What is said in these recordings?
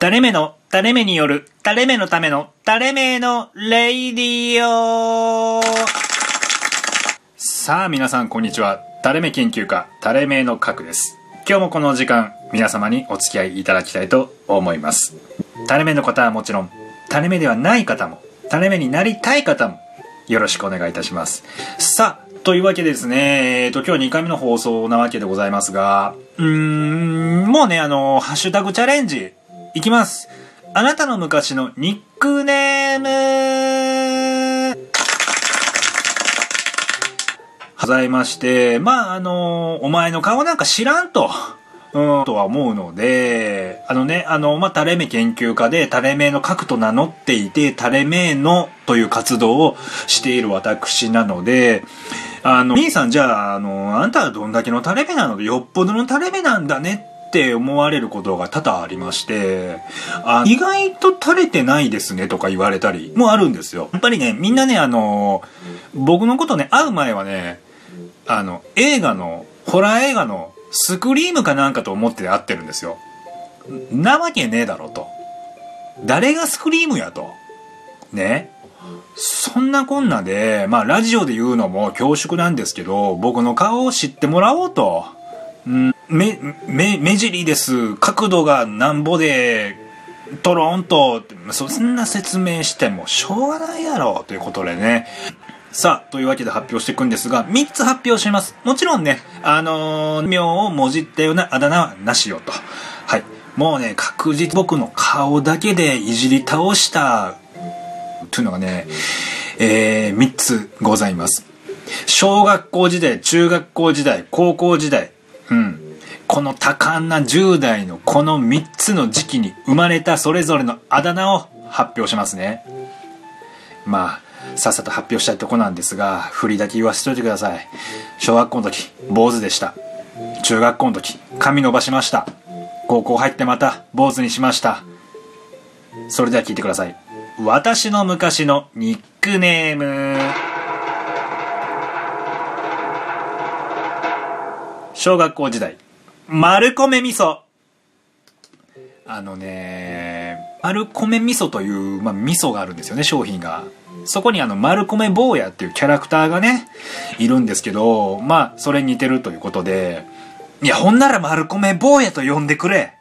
垂れ目の、垂れ目による、垂れ目のための、垂れ目のレイディオさあ皆さんこんにちは。垂れ目研究家、垂れ目の核です。今日もこの時間、皆様にお付き合いいただきたいと思います。垂れ目の方はもちろん、垂れ目ではない方も、垂れ目になりたい方も、よろしくお願いいたします。さあ、というわけですね、えっと、今日2回目の放送なわけでございますが、うーん、もうね、あの、ハッシュタグチャレンジ、いきます。あなたの昔のニックネームございまして、まあ、あの、お前の顔なんか知らんと。うん、とは思うので、あのね、あの、まあ、垂れ目研究家で、垂れ目の核と名乗っていて、垂れ目のという活動をしている私なので、あの、兄さんじゃあ、あの、あんたはどんだけの垂れ目なの、よっぽどの垂れ目なんだねって思われることが多々ありまして、あ意外と垂れてないですねとか言われたりもあるんですよ。やっぱりね、みんなね、あの、僕のことね、会う前はね、あの、映画の、ホラー映画のスクリームかなんかと思って会ってるんですよ。なわけねえだろと。誰がスクリームやと。ね。そんなこんなで、まあラジオで言うのも恐縮なんですけど、僕の顔を知ってもらおうと。ん目、目、目尻です。角度がなんぼで、トロンと、そんな説明してもしょうがないやろ、ということでね。さあ、というわけで発表していくんですが、3つ発表します。もちろんね、あのー、名をもじったようなあだ名はなしよと。はい。もうね、確実僕の顔だけでいじり倒した、というのがね、えー、3つございます。小学校時代、中学校時代、高校時代、うん。この多感な10代のこの3つの時期に生まれたそれぞれのあだ名を発表しますね。まあ、さっさと発表したいとこなんですが、振りだけ言わせといてください。小学校の時、坊主でした。中学校の時、髪伸ばしました。高校入ってまた、坊主にしました。それでは聞いてください。私の昔のニックネーム。小学校時代、丸米味噌。あのね、丸米味噌という、まあ、味噌があるんですよね、商品が。そこにあの、丸米坊やっていうキャラクターがね、いるんですけど、まあ、それに似てるということで、いや、ほんなら丸米坊やと呼んでくれ。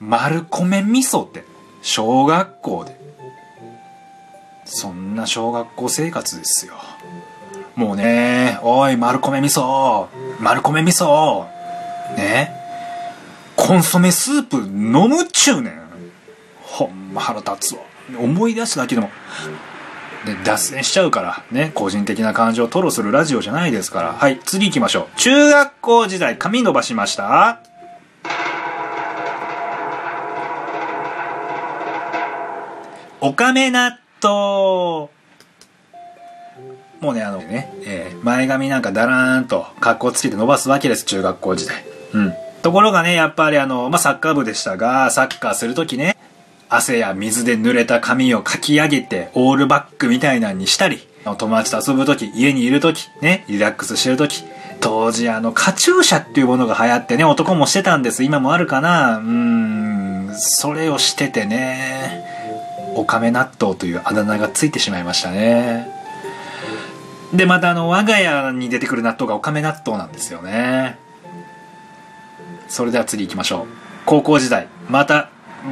丸米味噌って、小学校で。そんな小学校生活ですよ。もうね、おい、丸米味噌、丸米味噌、ね、コンソメスープ飲むっちゅうねん。ほんま腹立つわ。思い出しただけでも、で脱線しちゃうから、ね、個人的な感情を吐露するラジオじゃないですから。はい、次行きましょう。中学校時代、髪伸ばしましたおかめ納豆。もうね、あのね、えー前髪なんかだらーんと格好つけて伸ばすわけです、中学校時代。うん。ところがね、やっぱりあの、まあ、サッカー部でしたが、サッカーするときね、汗や水で濡れた髪をかき上げて、オールバックみたいなのにしたり、友達と遊ぶとき、家にいるとき、ね、リラックスしてるとき、当時あの、カチューシャっていうものが流行ってね、男もしてたんです。今もあるかなうん、それをしててね、おかめ納豆というあだ名がついてしまいましたね。で、またあの、我が家に出てくる納豆がおかめ納豆なんですよね。それでは次行きましょう。高校時代、また、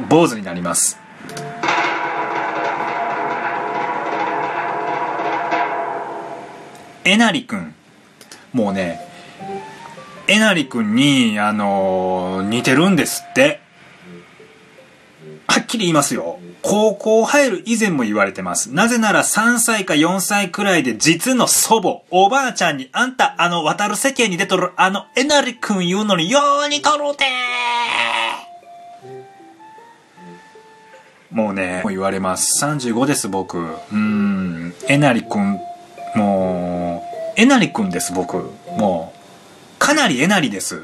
坊主になります。えなりくん。もうね、えなりくんに、あのー似てるんですって。はっきり言いますよ。高校入る以前も言われてます。なぜなら3歳か4歳くらいで実の祖母、おばあちゃんにあんたあの渡る世間に出とるあのえなりくん言うのにようにとるてもうね、もう言われます。35です僕。うん、えなりくん、もう、えなりくんです僕。もう、かなりえなりです。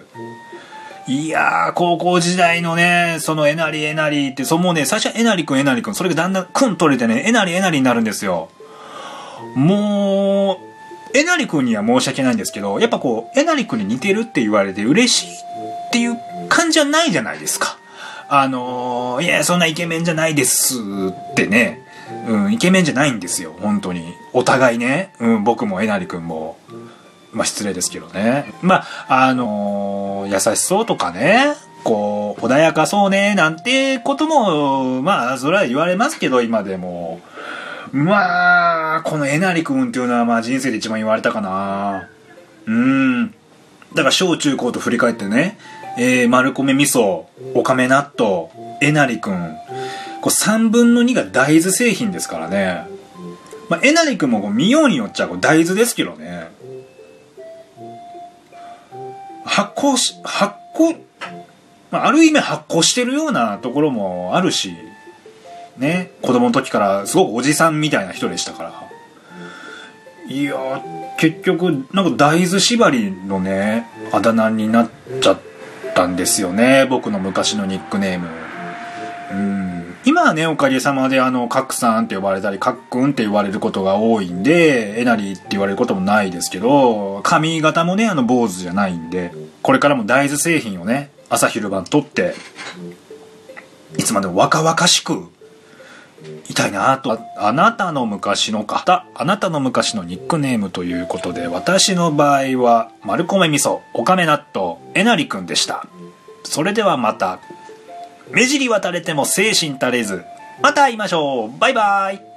いやー、高校時代のね、そのえなりえなりって、そのもうね、最初はえなりくんえなりくん、それがだんだんくん取れてね、えなりえなりになるんですよ。もう、えなりくんには申し訳ないんですけど、やっぱこう、えなりくんに似てるって言われて嬉しいっていう感じはないじゃないですか。あのー、いや、そんなイケメンじゃないですってね、うん、イケメンじゃないんですよ、本当に。お互いね、うん、僕もえなりくんも。まあ失礼ですけどね。まあ、あのー、優しそうとかね、こう、穏やかそうね、なんてことも、まあ、それは言われますけど、今でも。まあ、このえなりくんっていうのは、まあ人生で一番言われたかな。うん。だから小中高と振り返ってね、えー、丸米味噌、おかめ納豆、えなりくん、こう3分の2が大豆製品ですからね。まあ、えなりくんもこう見ようによっちゃ大豆ですけどね。発酵し、発酵、まあ、る意味発酵してるようなところもあるし、ね、子供の時からすごくおじさんみたいな人でしたから。いや結局、なんか大豆縛りのね、あだ名になっちゃったんですよね、僕の昔のニックネーム。うん。今はね、おかげさまであの、カックさんって呼ばれたり、カックンって言われることが多いんで、えなりって言われることもないですけど、髪型もね、あの、坊主じゃないんで、これからも大豆製品をね、朝昼晩とって、いつまでも若々しく、いたいなと。あなたの昔の方、あなたの昔のニックネームということで、私の場合は、丸米味噌、おかめ納豆、えなりくんでした。それではまた、目尻渡れても精神足れず、また会いましょうバイバイ